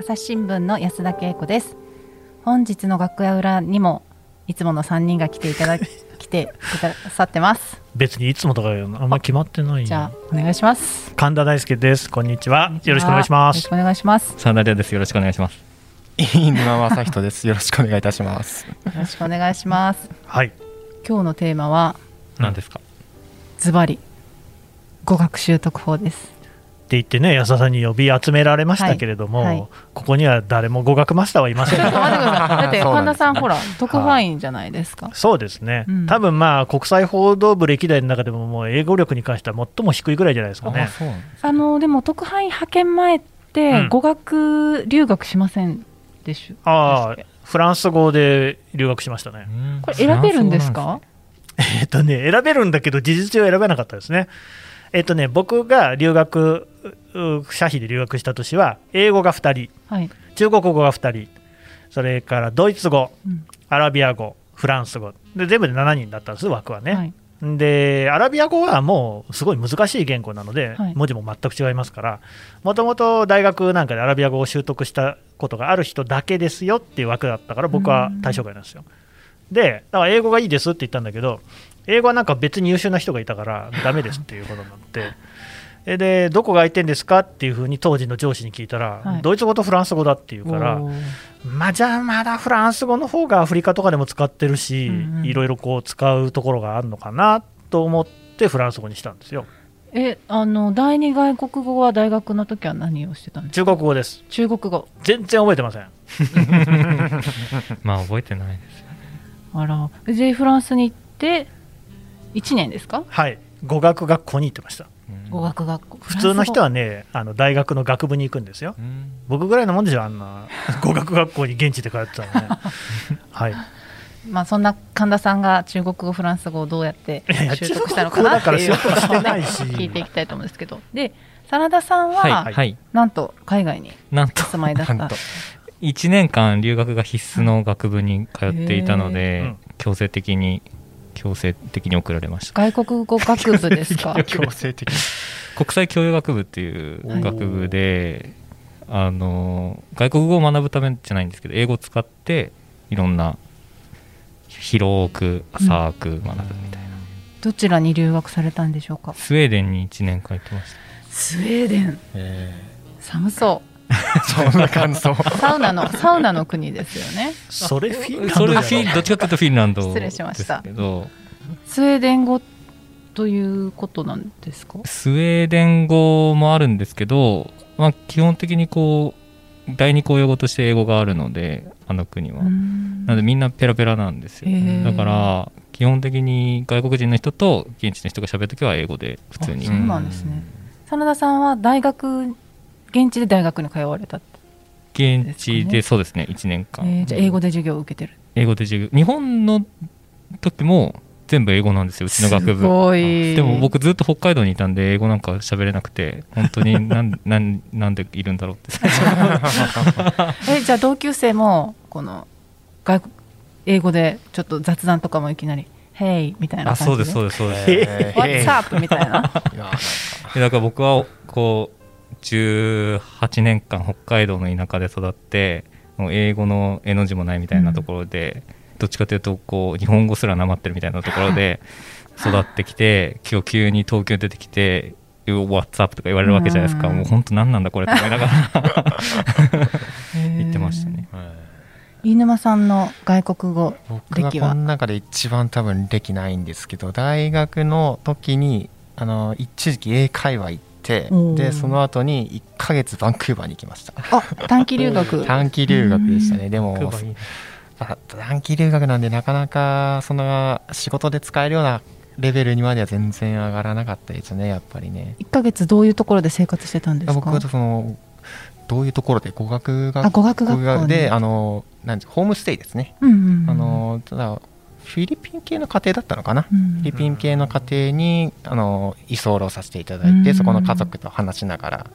朝日新聞の安田恵子です。本日の楽屋裏にもいつもの3人が来ていただ 来てくださってます。別にいつもとかあんま決まってない。じゃあお願いします。神田大輔です。こんにちは。こんにちは。よろしくお願いします。よろしくお願いします。サンダリアです。よろしくお願いします。飯沼正人です。よろしくお願いいたします。よろしくお願いします。はい。今日のテーマは何ですか？ズバリ語学習得法ですって言ってね安田さんに呼び集められましたけれども、はいはい。ここには誰も語学マスターはいません。だって神田さんほら特派員じゃないですか。そうですね、うん。多分まあ国際報道部歴代の中でももう英語力に関しては最も低いぐらいじゃないですかね。あのでも特派員派遣前ってうん。語学留学しませんでしょ、ああでしたっフランス語で留学しましたね。けこれ選べるんですか？え っとね選べるんだけど事実上選べなかったですね。えっとね僕が留学う社費で留学した年は英語が2人はい、中国語が2人それからドイツ語うん。アラビア語フランス語。で全部で7人だったんです枠はね、はい、でアラビア語はもうすごい難しい言語なので、はい。文字も全く違いますからもともと大学なんかでアラビア語を習得したことがある人だけですよっていう枠だったから僕は対象外なんですよ。でだから英語がいいですって言ったんだけど英語はなんか別に優秀な人がいたからダメですっていうことになって。えでどこが空いてんですかっていうふうに当時の上司に聞いたら、はい。ドイツ語とフランス語だっていうからまあ、じゃあまだフランス語の方がアフリカとかでも使ってるし、うんうん。いろいろこう使うところがあるのかなと思ってフランス語にしたんですよ。えあの第二外国語は大学の時は何をしてたんですか？中国語です。中国語。全然覚えてません。まあ覚えてないです。あら。でフランスに行って1年ですか？はい。語学学校に行ってました語学学校。普通の人ははねあの大学の学部に行くんですよ。うん。僕ぐらいのもんでしょあんな。語学学校に現地で通ってたのね。はい。まあそんな神田さんが中国語フランス語をどうやって習得したのかなっていう中国語だから習得してないし。聞いていきたいと思うんですけど。で真田さんは、はい、はい、なんと海外になんとお住まいだった。なんと。1年間留学が必須の学部に通っていたのへでー、強制的に強制的に送られました。外国語学部ですか？強制的に。国際教養学部っていう学部で、あの外国語を学ぶためじゃないんですけど、英語を使っていろんな広く浅く学ぶみたいな。どちらに留学されたんでしょうか？スウェーデンに1年間行ってました。スウェーデンえ寒そーそんな感想。うサウナのサウナの国ですよね。それフィンランドそれフィンどっちかというとフィンランド失礼しました。ですけど。スウェーデン語ということなんですか？スウェーデン語もあるんですけど、まあ、基本的にこう第二公用語として英語があるのであの国は、なのでみんなペラペラなんですよ。だから基本的に外国人の人と現地の人が喋るときは英語で普通に。そうなんですね。真田さんは大学現地で大学に通われたって、現地でそうですね。1年間、えーじゃあ英語で授業を受けてる。英語で授業。日本の時も全部英語なんですよ。うちの学す部ごい。でも僕ずっと北海道にいたんで英語なんか喋れなくて本当に なんなんなんでいるんだろうって。最 初えじゃあ同級生もこの外国英語でちょっと雑談とかもいきなり「Hey」みたいな感じで。あそうですそうですそうです。えー What's up? みたいな。いやなんか。でだから僕はこう18年間北海道の田舎で育ってもう英語の絵の字もないみたいなところで、どっちかというとこう日本語すらなまってるみたいなところで 育ってきて今日急に東京に出てきて「You What's up?」とか言われるわけじゃないですか、うん。もう本当何なんだこれと思いながら言ってましたね。飯沼さんの外国語僕この中で一番多分歴ないんですけど大学の時にあの一時期英会話行ってでその後に1ヶ月バンクーバーに行きました。あ短期留学。短期留学でしたね。でも短期留学なんでなかなかその仕事で使えるようなレベルにまでは全然上がらなかったですねやっぱりね。1ヶ月どういうところで生活してたんですか？僕はそのどういうところで語学学あ語学学校に。であのなんホームステイですね、うんうんうん。あのただフィリピン系の家庭だったのかな、うん。フィリピン系の家庭にあの居候させていただいて、うん。そこの家族と話しながら、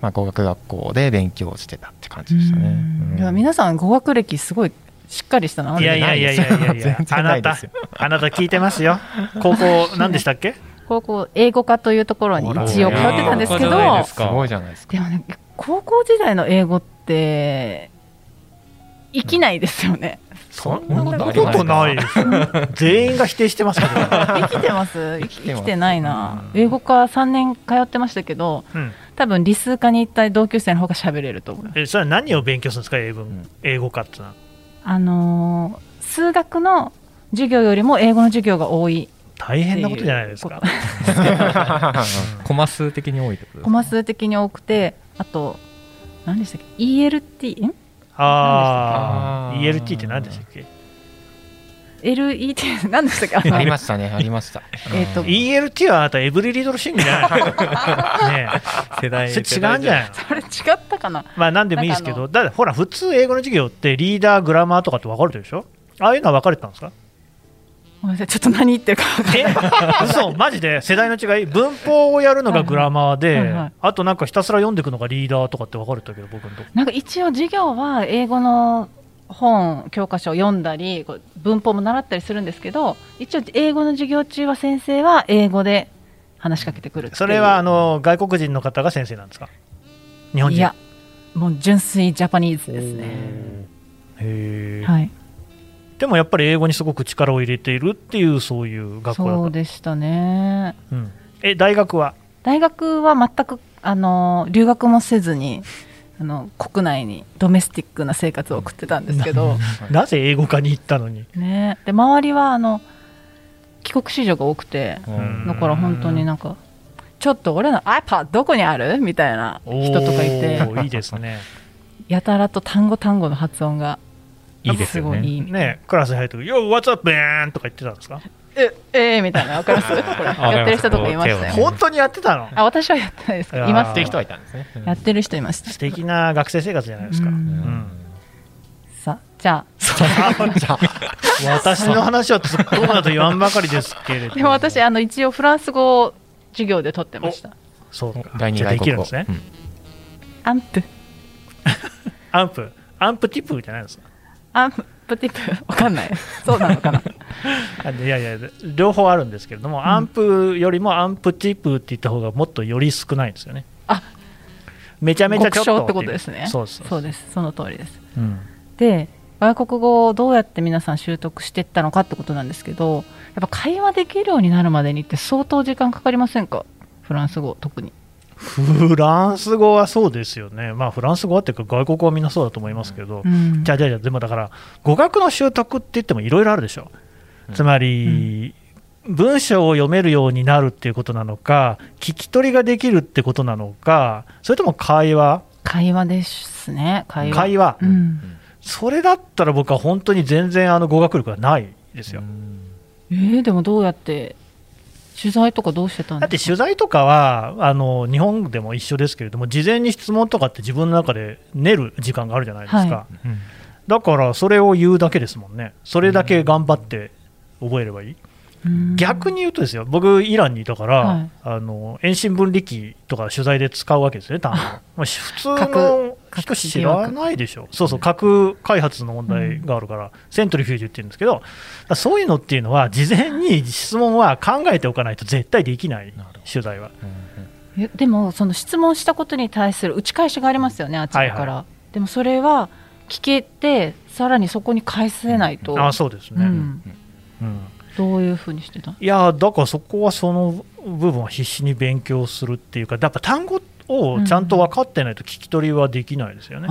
まあ、語学学校で勉強してたって感じでしたね。うん。うん。いや皆さん語学歴すごいしっかりしたな。いやいやいやいやいや。あなたあなた聞いてますよ。高校何でしたっけ？高校英語科というところに一応通ってたんですけど。すごいじゃないですか。でもね高校時代の英語っって生きないですよね。そんんななここととないですよ。全員が否定してますけど、生きてます？生きてます。生きてないな。うん英語科3年通ってましたけどうん、多分理数科に行った同級生の方が喋れると思う。えそれは何を勉強するんですか？英文、ん英語科ってのは。あのー数学の授業よりも英語の授業が多い。大変なことじゃないですか。コマ数的に多いってことですコマ数的に多くてあと何でしたっけ？ELT ん？ああ ELT け？って何でしたっけ？LET 何でしたっけ？ありましたね。ありました。えーと。ELT はあなたエブリリドルシングじゃない？の ね世代えそれ違うんじゃない？のそれ違ったかな？まあ何でもいいですけどだってほら普通英語の授業ってリーダーグラマーとかって分かれてるでしょ？ああいうのは分かれてたんですか？ごめんなさい。ちょっと何言ってるか分かんない。え？嘘マジで？世代の違い？文法をやるのがグラマーで、はいはい。あとなんかひたすら読んでいくのがリーダーとかって分かれてたけど僕のとこ。なんか一応授業は英語の本教科書を読んだり文法も習ったりするんですけど一応英語の授業中は先生は英語で話しかけてくるってそれはあの外国人の方が先生なんですか？日本人。いやもう純粋ジャパニーズですね。へえ、はいでもやっぱり英語にすごく力を入れているっていうそういう学校だそうでしたね。うん、え大学は？大学は全くあの留学もせずにあの国内にドメスティックな生活を送ってたんですけど、なぜ英語科に行ったのに？ね、で周りはあの帰国子女が多くてうん。だから本当になんかちょっと俺の iPad どこにある？みたいな人とかいて。いいですね。やたらと単語単語の発音がいいですよね。ね。クラスに入ってくる「Yo, what's up, man?」とか言ってたんですか？ええー、みたいなわかります？これ。やってる人とかいましたよわかります本当にやってたの？あ私はやってないです。けどいますっていう人はいたんですね。やってる人いました。素敵な学生生活じゃないですか、ううん。んさあ。じゃじゃあ。私の話は突っ込むなと言わんばかりですけれどあでも私あの一応フランス語を授業で取ってました。そうか。第二じゃあで外国語きるんですね、アンプ。アンプ？アンプティプじゃないですか？アンプティプ。わかんない。そうなのかな。あいやいや両方あるんですけれども、アンプよりもアンプティプって言った方がもっとより少ないんですよね。あめちゃめちゃちょっとってことですね。そうそうそう。です。その通りです。うん。で外国語をどうやって皆さん習得していったのかってことなんですけどやっぱ会話できるようになるまでにって相当時間かかりませんか？フランス語特にフランス語はそうですよね、まあ、フランス語はっていうか、外国語はみんなそうだと思いますけど、うん。じゃあ、じゃあじゃあ、でもだから、語学の習得って言ってもいろいろあるでしょ、つまり、文章を読めるようになるっていうことなのか、聞き取りができるってことなのか、それとも会話、会話ですね。会話。会話、うん。それだったら僕は本当に全然あの語学力がないですよ。えー、でもどうやって取材とかどうしてたんだってですか取材とかはあの日本でも一緒ですけれども事前に質問とかって自分の中で練る時間があるじゃないですか、はうん。だからそれを言うだけですもんね。それだけ頑張って覚えればいい、うん。逆に言うとですよ僕イランにいたから、はい。あの遠心分離機とか取材で使うわけですね単語。まあ普通の人核知らないでしょ。そうそう核開発の問題があるから、セントリフュージュって言うんですけどそういうのっていうのは事前に質問は考えておかないと絶対できない取材は。えでもその質問したことに対する打ち返しがありますよねあっちから、はいでもそれは聞けてさらにそこに返せないと、あそうですね、うん、うん。どういうふうにしてた？いやだからそこはその部分は必死に勉強するっていうかやっぱ単語をちゃんと分かってないと聞き取りはできないですよね、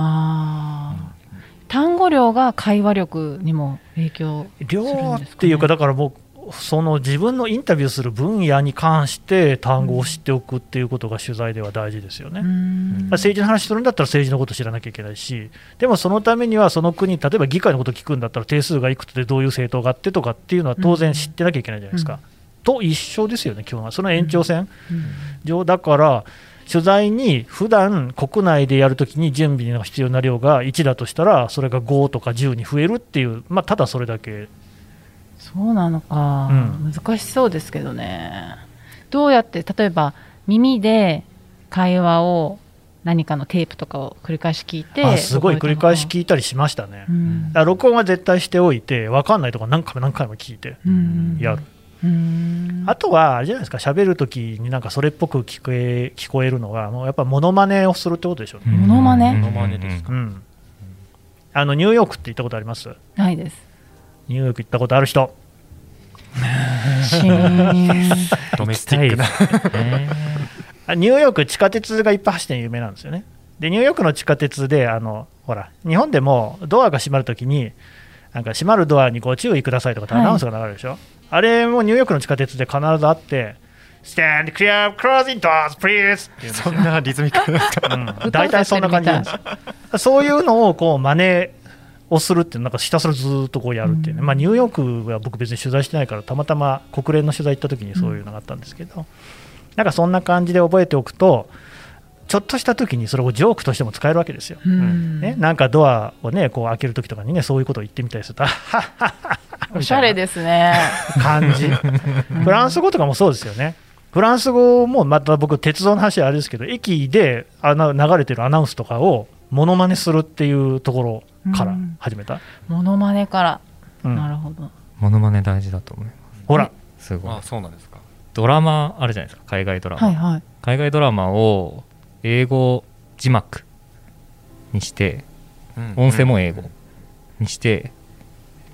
単語量が会話力にも影響量するんですかね。っていうかだからもうその自分のインタビューする分野に関して単語を知っておくっていうことが取材では大事ですよね、うん。政治の話するんだったら政治のこと知らなきゃいけないし、でもそのためにはその国、例えば議会のこと聞くんだったら定数がいくつでどういう政党があってとかっていうのは当然知ってなきゃいけないじゃないですか。と一緒ですよね、基本は。その延長線。上だから、取材に普段国内でやるときに準備の必要な量が1だとしたら、それが5とか10に増えるっていう、まあ、ただそれだけ、そうなのか、うん。難しそうですけどね。どうやって例えば耳で会話を何かのテープとかを繰り返し聞いてあすごい繰り返しい聞いたりしましたね。うん。録音は絶対しておいて、分かんないところ何回も何回も聞いてうん。やる。うんあとは、あれじゃないですか、喋るときになんかそれっぽく聞こえ聞こえるのは、もうやっぱモノマネをするってことでしょうね。モノマネうんモノマネですか。うん。あのニューヨークって行ったことあります？ないです。ニューヨーク行ったことある人。シーン。ドメスティックな。あニューヨーク地下鉄がいっぱい走って有名なんですよね。でニューヨークの地下鉄であのほら日本でもドアが閉まるときになんか閉まるドアにご注意くださいとかってアナウンスが流れるでしょ、あれもニューヨークの地下鉄で必ずあって Stand clear closing doors please! そんなリズミカルな。うん。大体そんな感じなんです。よ。そういうのをこう真似をするっていうなんかひたすらずーっとこうやるっていうね、うん。まあ、ニューヨークは僕別に取材してないからたまたま国連の取材行った時にそういうのがあったんですけど、なんかそんな感じで覚えておくとちょっとした時にそれをジョークとしても使えるわけですよ。うん。ね、なんかドアをねこう開ける時とかにねそういうことを言ってみたりするとあはっはっはおしゃれですね。感じ。フランス語とかもそうですよね。フランス語もまた僕鉄道の話はあれですけど駅であの流れてるアナウンスとかをモノマネするっていうところから始めた、モノマネから、うん。なるほど。モノマネ大事だと思います。ほら。すごい。あ、そうなんですか。ドラマあるじゃないですか。海外ドラマ、はいはい。海外ドラマを英語字幕にして音声も英語にして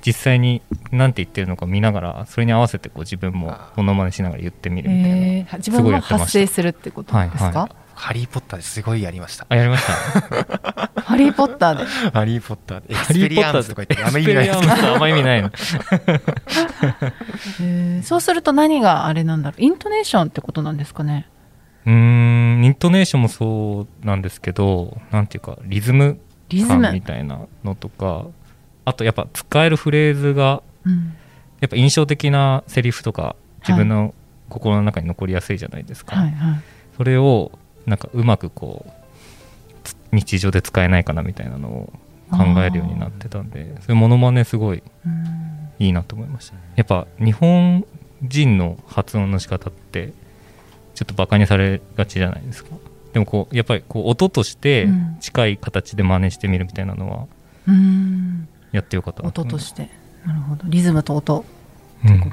実際に何て言ってるのか見ながらそれに合わせてこう自分もモノマネしながら言ってみるみたいな、えー、自分も発生するってことですか、はいはハリー・ポッターですごいやりました。あやりました？ハリー・ポッターで。ハリー・ポッターで。エクスペリアンスとか言って、あんま意味ないですあんま意味ないの。えー。そうすると何があれなんだろう？イントネーションってことなんですかね？うーんイントネーションもそうなんですけどなんていうかリズムリズ感みム、たいなのとかあとやっぱ使えるフレーズがうん、やっぱ印象的なセリフとか自分の心の中に残りやすいじゃないですか、はいはい。それをなんかうまくこうつ日常で使えないかなみたいなのを考えるようになってたんでそういうモノマネすごいうん。いいなと思いましたやっぱ日本人の発音の仕方ってちょっとバカにされがちじゃないですか。でもこうやっぱりこう音としてうん。近い形で真似してみるみたいなのはうんやってよかったな音とてして。なるほど。リズムと音。うん。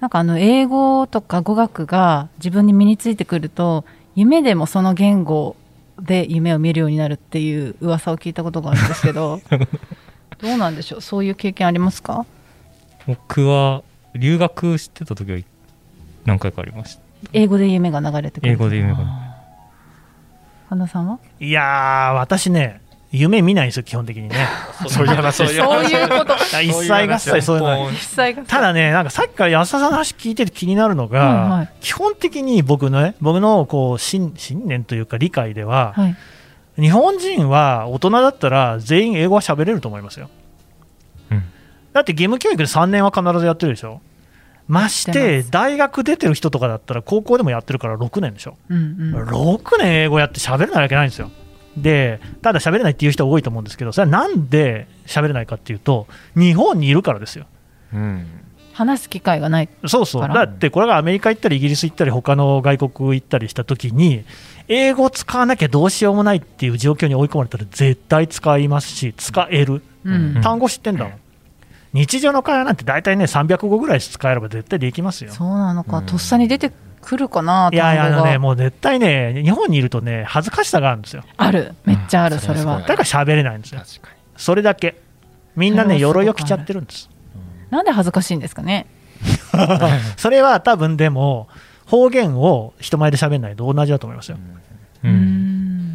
なんかあの英語とか語学が自分に身についてくると夢でもその言語で夢を見るようになるっていう噂を聞いたことがあるんですけど ど。うなんでしょう？そういう経験ありますか？僕は留学してた時は何回かありました。英語で夢が流れてくる。英語で夢が神田さんは？いやー私ね夢見ないんですよ基本的にね。そういう話。です。そういうこと。一切合切そういうの。は一切がただね、なんかさっきから安田さんの話聞いてて気になるのが、はいはい。基本的に僕のね、僕のこう信信念というか理解では、はい。日本人は大人だったら全員英語は喋れると思いますよ。うん。だって義務教育で3年は必ずやってるでしょ。まして大学出てる人とかだったら高校でもやってるから6年でしょ。うんうん。6年英語やって喋れないわけないんですよ。で、ただ喋れないっていう人は多いと思うんですけど、それはなんで喋れないかっていうと、日本にいるからですよ。うん。話す機会がないそうそう、だってこれがアメリカ行ったり、イギリス行ったり、他の外国行ったりしたときに、英語使わなきゃどうしようもないっていう状況に追い込まれたら、絶対使いますし、使える、うん。単語知ってんだもん、日常の会話なんて大体ね、300語ぐらい使えれば絶対できますよ。そうなのか、うん。とっさに出てくるかな、いやいや、あのね、もう絶対ね、日本にいるとね、恥ずかしさがあるんですよ。ある、めっちゃある、うんそれはそれはす。だから喋れないんですよ。確かそれだけ。みんなね、鎧を着ちゃってるんです。なんで恥ずかしいんですかね？それは多分でも、方言を人前で喋んないと同じだと思いますよ。ううん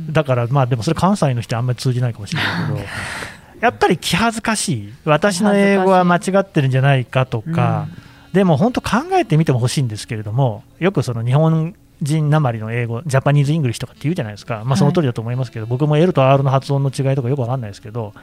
んだからまあでもそれ関西の人はあんまり通じないかもしれないけど やっぱり気恥ずかしい私の英語は間違ってるんじゃないかとか、でも本当考えてみても欲しいんですけれどもよくその日本人なまりの英語 Japanese English とかって言うじゃないですか、まあ、その通りだと思いますけど、僕も L と R の発音の違いとかよくわかんないですけど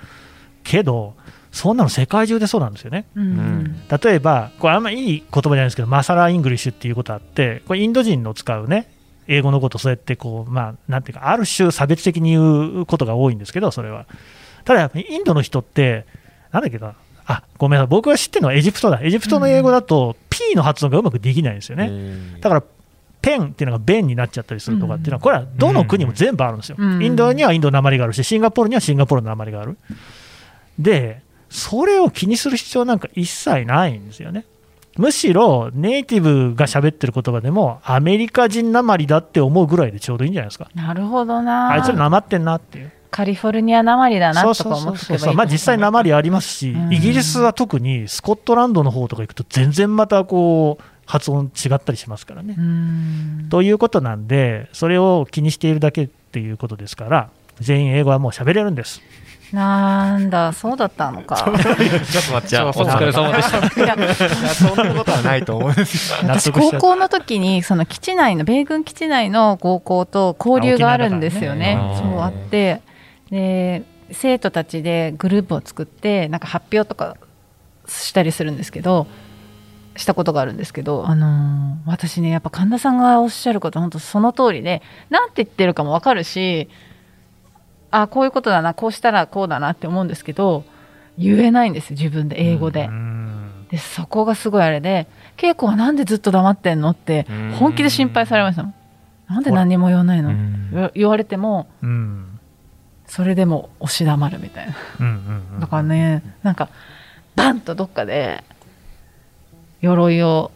けどそんなの世界中でそうなんですよね。うんうん例えば、これあんまいい言葉じゃないですけど、 Masala English っていうことあって、これインド人の使うね、英語のこと、そうやってこう、まあ、なんていうか、ある種差別的に言うことが多いんですけど、それは。ただやっぱりインドの人って、なんだっけな、あごめんなさい、僕が知ってるのはエジプトだ、エジプトの英語だと、P の発音がうまくできないんですよね。だからペンっていうのがベンになっちゃったりするとかっていうのは、これはどの国も全部あるんですよ。うん。インドにはインドの鉛があるし、シンガポールにはシンガポールの鉛がある。で、それを気にする必要なんか一切ないんですよね。むしろネイティブが喋ってる言葉でもアメリカ人なまりだって思うぐらいでちょうどいいんじゃないですか。なるほどな。あいつらなまってんなっていうカリフォルニアなまりだなとか思ってまあ実際なまりありますし、うん。イギリスは特にスコットランドの方とか行くと全然またこう発音違ったりしますからね、うん。ということなんでそれを気にしているだけっていうことですから全員英語はもう喋れるんです。なんだそうだったのか。ちょっと待ってお疲れ様でした。いやそんなことはないと思うんですよ私高校の時にその基地内の米軍基地内の高校と交流があるんですよね。ねそうあってで生徒たちでグループを作ってなんか発表とかしたりするんですけどしたことがあるんですけど、あのー私ねやっぱ神田さんがおっしゃること本当その通りで何て言ってるかも分かるしあこういうことだなこうしたらこうだなって思うんですけど言えないんですよ自分で英語で。うんでそこがすごいあれで稽古はなんでずっと黙ってんのって本気で心配されましたもん。なんで何も言わないの？言言われてもうんそれでも押し黙るみたいな。うんうんうん。だからねなんかバンとどっかで鎧を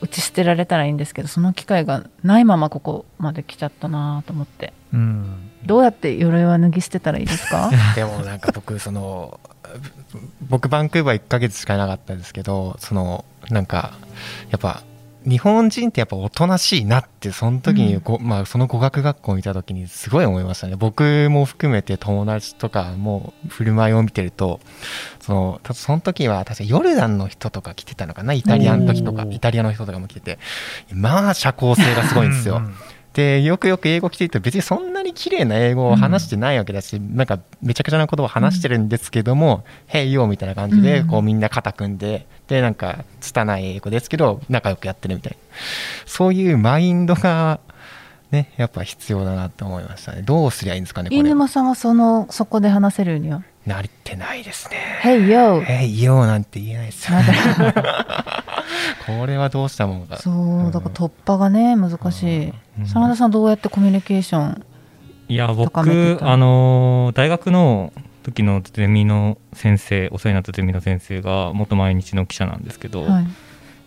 打ち捨てられたらいいんですけどその機会がないままここまで来ちゃったなと思って。うん。どうやって鎧は脱ぎ捨てたらいいですか？でもなんか僕 その僕バンクーバー1ヶ月しかいなかったですけどそのなんかやっぱ日本人ってやっぱおとなしいなってその時にご、まあ、その語学学校を見た時にすごい思いましたね。僕も含めて友達とかも振る舞いを見てるとそのたその時は確かヨルダンの人とか来てたのかな？イタリアの時とかイタリアの人とかも来てて。まあ社交性がすごいんですよ。うんうんでよくよく英語来てると別にそんなに綺麗な英語を話してないわけだし、なんかめちゃくちゃな言葉を話してるんですけども「Hey yo」みたいな感じでうん。こうみんな肩組んででなんか拙い英語ですけど仲良くやってるみたいな。そういうマインドがねやっぱ必要だなって思いましたね。どうすりゃいいんですかねこ飯れ沼さんはそのそこで話せるには？慣れてないですね「Hey yo「Hey yo」なんて言えないです。よなんこれはどうしたもんか。そうだから突破がね難しい、うん。真田さんどうやってコミュニケーションいや僕あのー大学の時のゼミの先生お世話になったゼミの先生が元毎日の記者なんですけど、はい。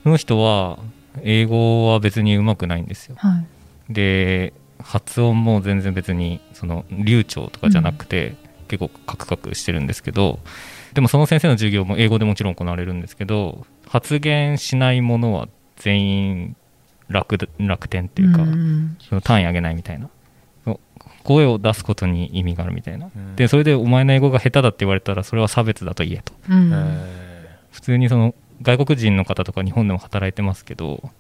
その人は英語は別にうまくないんですよ。はいで発音も全然別にその流暢とかじゃなくて、結構カクカクしてるんですけどでもその先生の授業も英語でもちろん行われるんですけど発言しないものは全員楽だ楽天っていうか、んその単位上げないみたいな。そ声を出すことに意味があるみたいな、うん。でそれでお前の英語が下手だって言われたらそれは差別だと言えと。うん。え普通にその外国人の方とか日本でも働いてますけど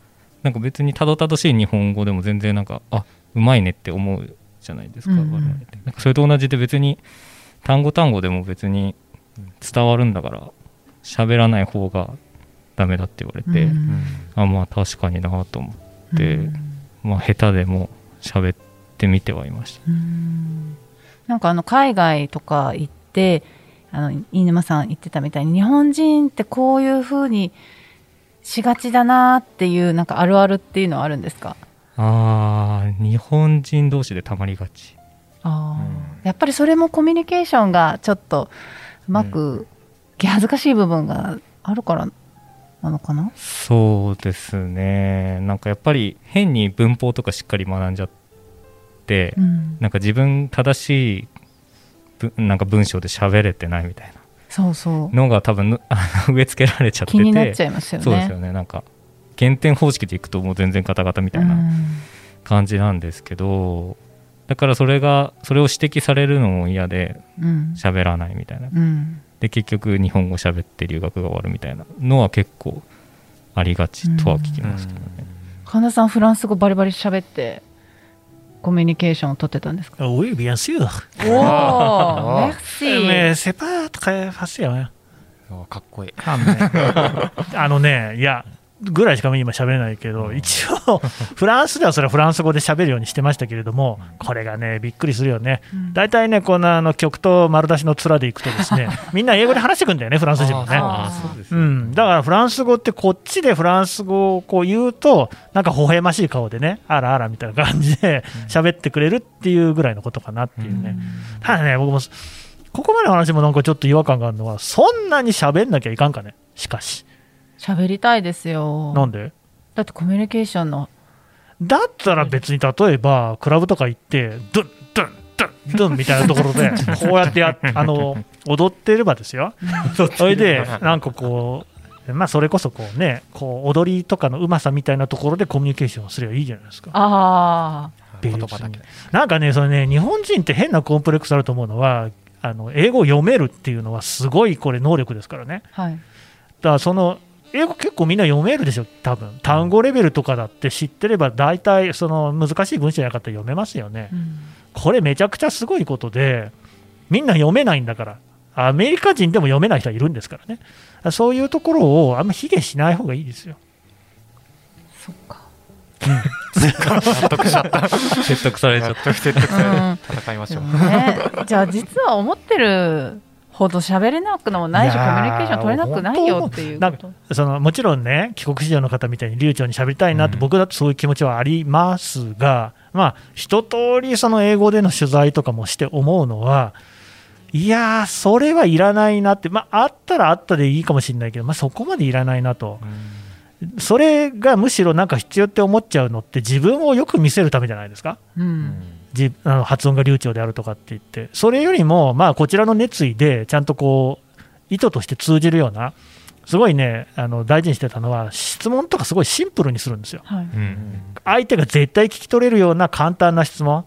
なんか別にたどたどしい日本語でも全然なんかあうまいねって思うじゃないですか,、うんうん。なんかそれと同じで別に単語単語でも別に伝わるんだから喋らない方がダメだって言われて、うんうん。あまあ確かになと思って、うん。まあ下手でも喋ってみてはいました。うん。なんかあの海外とか行ってあの飯沼さん言ってたみたいに日本人ってこういう風にしがちだなっていうなんかあるあるっていうのはあるんですか？あー日本人同士でたまりがち。あー、うん。やっぱりそれもコミュニケーションがちょっとうまく、気恥ずかしい部分があるからなのかな？そうですね。なんかやっぱり変に文法とかしっかり学んじゃって、うん。なんか自分正しいぶなんか文章で喋れてないみたいなのが多分ぬあの植え付けられちゃってて。気になっちゃいますよね。そうですよね。なんか減点方式でいくともう全然ガタガタみたいな感じなんですけど、だからそれがそれを指摘されるのも嫌でうん。うん喋らないみたいな。うん。で結局日本語喋って留学が終わるみたいなのは結構ありがちとは聞きますけどね、神田さんフランス語バリバリ喋ってコミュニケーションを取ってたんですか？Oui, bien sûr. おお あメクシ Mais ー c'est pas très facile. hein. あかっこいいあのね、いや、ぐらいしか今喋れないけど、一応、フランスではそれはフランス語で喋るようにしてましたけれども、これがね、びっくりするよね。うん。大体ね、こんなあの曲と丸出しの面でいくとですね、みんな英語で話してくるんだよね、フランス人もね。うん、だからフランス語ってこっちでフランス語をこう言うとなんか微笑ましい顔でねあらあらみたいな感じで喋ってくれるっていうぐらいのことかなっていうね、ただね僕もここまでの話もなんかちょっと違和感があるのはそんなに喋んなきゃいかんかねしかし喋りたいですよ。なんで？だってコミュニケーションの。だったら別に例えばクラブとか行ってドゥンドゥンドゥンドゥンみたいなところで こうやってやあの踊ってればですよ。それでなんかこうまあそれこそこうねこう踊りとかのうまさみたいなところでコミュニケーションすればいいじゃないですか。あ言葉だけでなんかねそれね日本人って変なコンプレックスあると思うのはあの英語を読めるっていうのはすごいこれ能力ですからね。あはい。だからその英語結構みんな読めるでしょ、多分。単語レベルとかだって知ってれば、大体その難しい文章じゃなかったら読めますよね。うん。これめちゃくちゃすごいことで、みんな読めないんだから、アメリカ人でも読めない人はいるんですからね、そういうところをあんま卑下しない方がいいですよ。そっか。納得しちゃった。説得されちゃった。戦いましょう。じゃあ実は思ってるほど喋れなくのもないしコミュニケーション取れなくないよっていうそのもちろんね、帰国子女の方みたいに流暢に喋りたいなって、うん。僕だってそういう気持ちはありますが、まあ、一通りその英語での取材とかもして思うのは、いやー、それはいらないなって、まあ、あったらあったでいいかもしれないけど、まあ、そこまでいらないなと、それがむしろなんか必要って思っちゃうのって、自分をよく見せるためじゃないですか。うんじあの発音が流暢であるとかって言って、それよりも、まあ、こちらの熱意で、ちゃんとこう、意図として通じるような、すごいね、あの大事にしてたのは、質問とかすごいシンプルにするんですよ。はいうん相手が絶対聞き取れるような簡単な質問。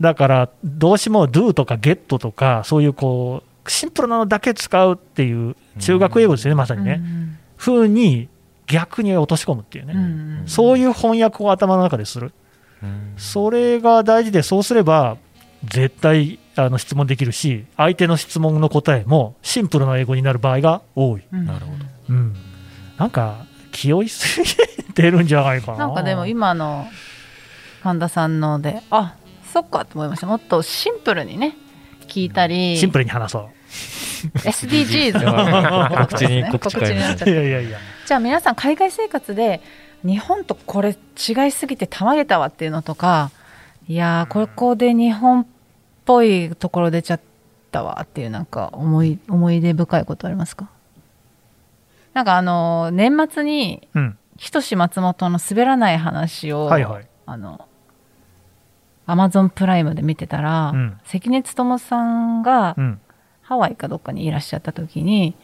だから、どうしても do とか get とか、そういうこう、シンプルなのだけ使うっていう、中学英語ですよね、まさにね。うん風に逆に落とし込むっていうね。そういう翻訳を頭の中でする。それが大事で、そうすれば、絶対あの質問できるし、相手の質問の答えもシンプルな英語になる場合が多い。うんなるほどうん、なんか、気負いすぎてるんじゃないかな。なんかでも今の神田さんのであそっかと思いましたもっとシンプルにね聞いたりシンプルに話そう。SDGs 告知に告知告知になっちゃっいやいやいや。じゃあ皆さん海外生活で日本とこれ違いすぎてたまげたわっていうのとかいやーここで日本っぽいところ出ちゃったわっていうなんか思い思い出深いことありますか？なんかあの年末にうん。ひとし松本の滑らない話を、はいはい。あのアマゾンプライムで見てたら、うん関根勤さんがうん。ハワイかどっかにいらっしゃった時に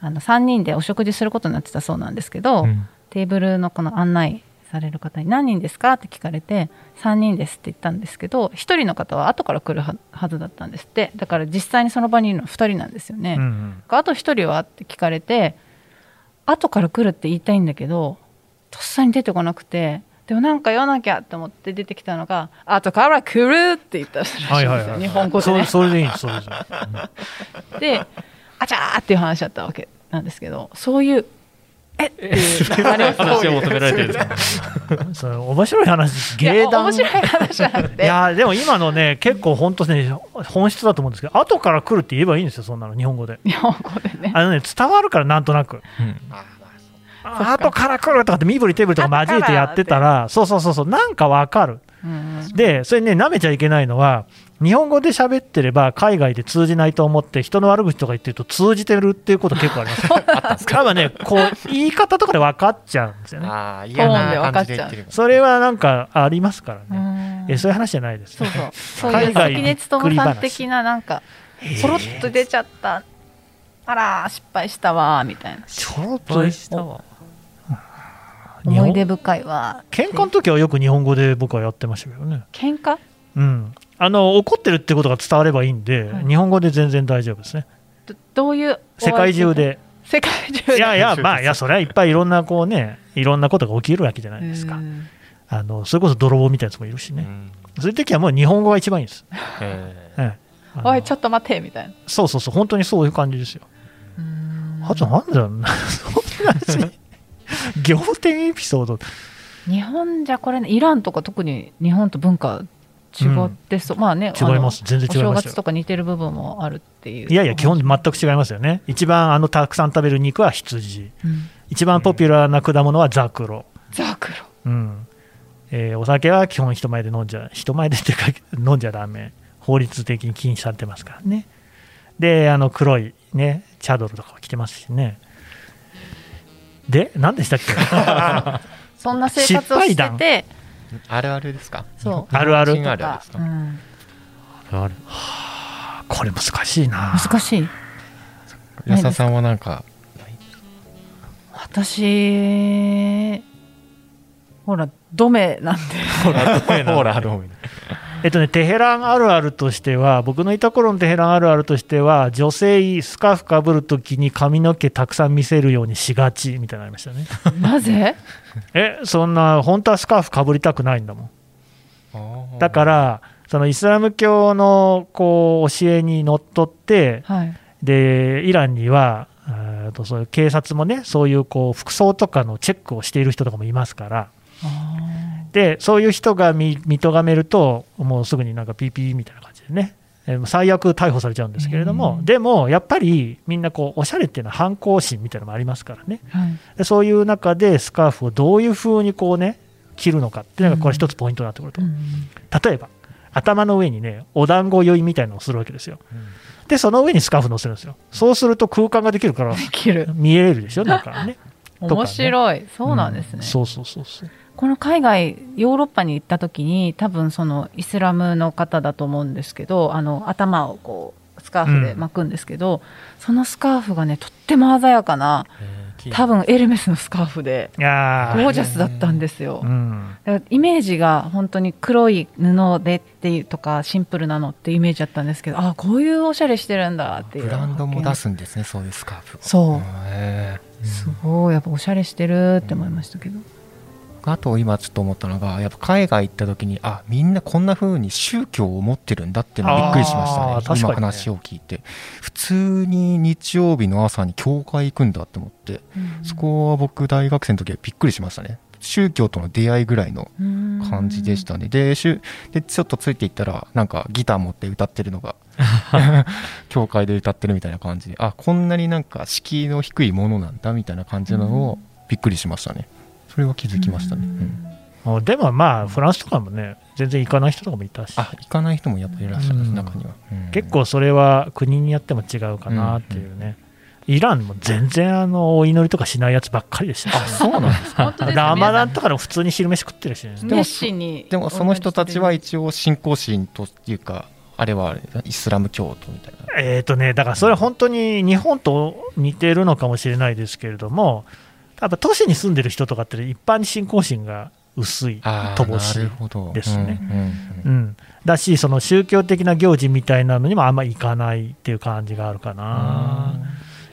あの3人でお食事することになってたそうなんですけど、うん。テーブルのこの案内される方に何人ですか？って聞かれて3人ですって言ったんですけど1人の方は後から来るははずだったんですって。だから実際にその場にいるのは2人なんですよね、うんうん。あと1人は？って聞かれて後から来るって言いたいんだけどとっさに出てこなくてでもなんか言わなきゃって思って出てきたのが後から来るって言ったらしいんですよ、はいはいはい。日本語でそねそれでいいんです、それで。であちゃーっていう話だったわけなんですけどそういうえっていうあります話を求められてるんですか？それ面白い話、芸談。面白い話じゃなくいてやでも今のね、結構本当ね、本質だと思うんですけど、後から来るって言えばいいんですよ、そんなの、日本語で。日本語でねあのね、伝わるから、なんとなく。うん後から来るとかって身振り手振りとか交えてやってたら、そうそうそうそう、なんかわかる。うんで、それね、舐めちゃいけないのは、日本語で喋ってれば海外で通じないと思って、人の悪口とか言ってると通じてるっていうこと結構あります。多分ね、こう、言い方とかで分かっちゃうんですよね。ああ嫌な感じでそれはなんかありますからうね。ん。えそういう話じゃないですそうね。そう。そういう関根勤さん的ななんかポロッと出ちゃった。あらー失敗したわーみたいな。ちょっとしたわ思い出深いわ喧嘩の時はよく日本語で僕はやってましたけどね。喧嘩？うん。あの怒ってるってことが伝わればいいんで、はい日本語で全然大丈夫ですね。どどういう世界中で。世界中でいやいや、まあ、いや、それはいっぱいいろんな、こうね、いろんなことが起きるわけじゃないですかう。んあの、それこそ泥棒みたいなやつもいるしね。うんそういう時はもう日本語が一番いいです。おいちょっと待てみたいなそうそうそう、本当にそういう感じですよ。あと、なんだろうな、そんな話仰天エピソード。日本じゃこれねイランとか特に日本と文化違ってそう、まあね違います全然違いお正ますよ月とか似てる部分もあるっていういやいや、基本全く違いますよね。一番あのたくさん食べる肉は羊。うん一番ポピュラーな果物はザクロ。ザクロうんえーお酒は基本人前で飲んじゃ、人前でっていうか飲んじゃダメ。法律的に禁止されてますからね。で、あの黒いね、チャドルとかは着てますしね。で何でしたっけ？そんな生活をしてて。あるあるですか？そう。あるある。あるあるですか、うん、あるはあこれ難しいな。難しい。安田さんはなんか？私ほら ドメなんで。ほらどうもえっとね、テヘランあるあるとしては、僕のいた頃のテヘランあるあるとしては、女性、スカーフかぶるときに髪の毛たくさん見せるようにしがちみたいなのありましたね。なぜ？え、そんな、本当はスカーフかぶりたくないんだもん。だから、そのイスラム教のこう教えにのっとって、はいでイランには、えーとそういう警察もね、そういうこう服装とかのチェックをしている人とかもいますから。でそういう人が見見とがめると、もうすぐになんかピーピーみたいな感じでね、えー最悪逮捕されちゃうんですけれども、でもやっぱりみんなこうおしゃれっていうのは反抗心みたいなのもありますからね、はい。でそういう中でスカーフをどういうふうにこうね着るのかっていうのがこれ一つポイントになってくると、うん。例えば頭の上にねお団子酔いみたいなのをするわけですよ、でその上にスカーフ乗せるんですよ。そうすると空間ができるから見えるでしょ？だか らね。面白い。そうなんですね、うそうそうそうそうこの海外ヨーロッパに行った時に多分そのイスラムの方だと思うんですけどあの頭をこうスカーフで巻くんですけど、そのスカーフがねとっても鮮やかな多分エルメスのスカーフでゴージャスだったんですよ、うん。だからイメージが本当に黒い布でっていうとかシンプルなのっていうイメージだったんですけどあこういうおしゃれしてるんだっていう。ブランドも出すんですねそういうスカーフ。そう。へー。すごいやっぱおしゃれしてるって思いましたけど、あと今ちょっと思ったのがやっぱ海外行った時にあみんなこんな風に宗教を持ってるんだ。っていうのびっくりしましたねね今話を聞いて普通に日曜日の朝に教会行くんだ。って思ってそこは僕大学生の時はびっくりしましたね宗教との出会いぐらいの感じでしたねでしゅでちょっとついていったらなんかギター持って歌ってるのが教会で歌ってるみたいな感じであこんなになんか敷居の低いものなんだ。みたいな感じなのをびっくりしましたねそれは気づきましたね、うん。でもまあフランスとかもね全然行かない人とかもいたし。あ行かない人もやっぱいらっしゃるんです、うん。中には、うん。結構それは国によっても違うかなっていうね、イランも全然あのお祈りとかしないやつばっかりでした、ね、そうなんです本当ですね。ラマダンとかでも普通に昼飯食ってるしね、皆さん熱心にでもその人たちは一応信仰心というかあれはイスラム教徒みたいな。えーとね、だからそれは本当に日本と似てるのかもしれないですけれども、やっぱ都市に住んでる人とかって一般に信仰心が薄い、乏しいなるほど。ですね。うんうんだし、その宗教的な行事みたいなのにもあんま行かないっていう感じがあるかな。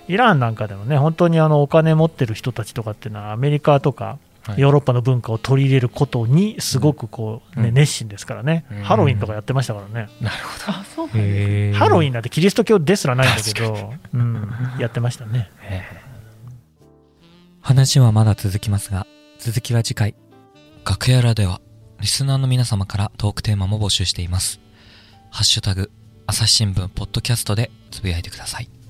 イランなんかでもね、本当にあのお金持ってる人たちとかっていうのは、アメリカとかはい。ヨーロッパの文化を取り入れることにすごくこう、ねうん。熱心ですからね、うん。ハロウィンとかやってましたからね、なるほあそうハロウィンなんてキリスト教ですらないんだけど、うん、やってましたね。話はまだ続きますが、続きは次回。楽屋らでは、リスナーの皆様からトークテーマも募集しています。ハッシュタグ、朝日新聞ポッドキャストでつぶやいてください。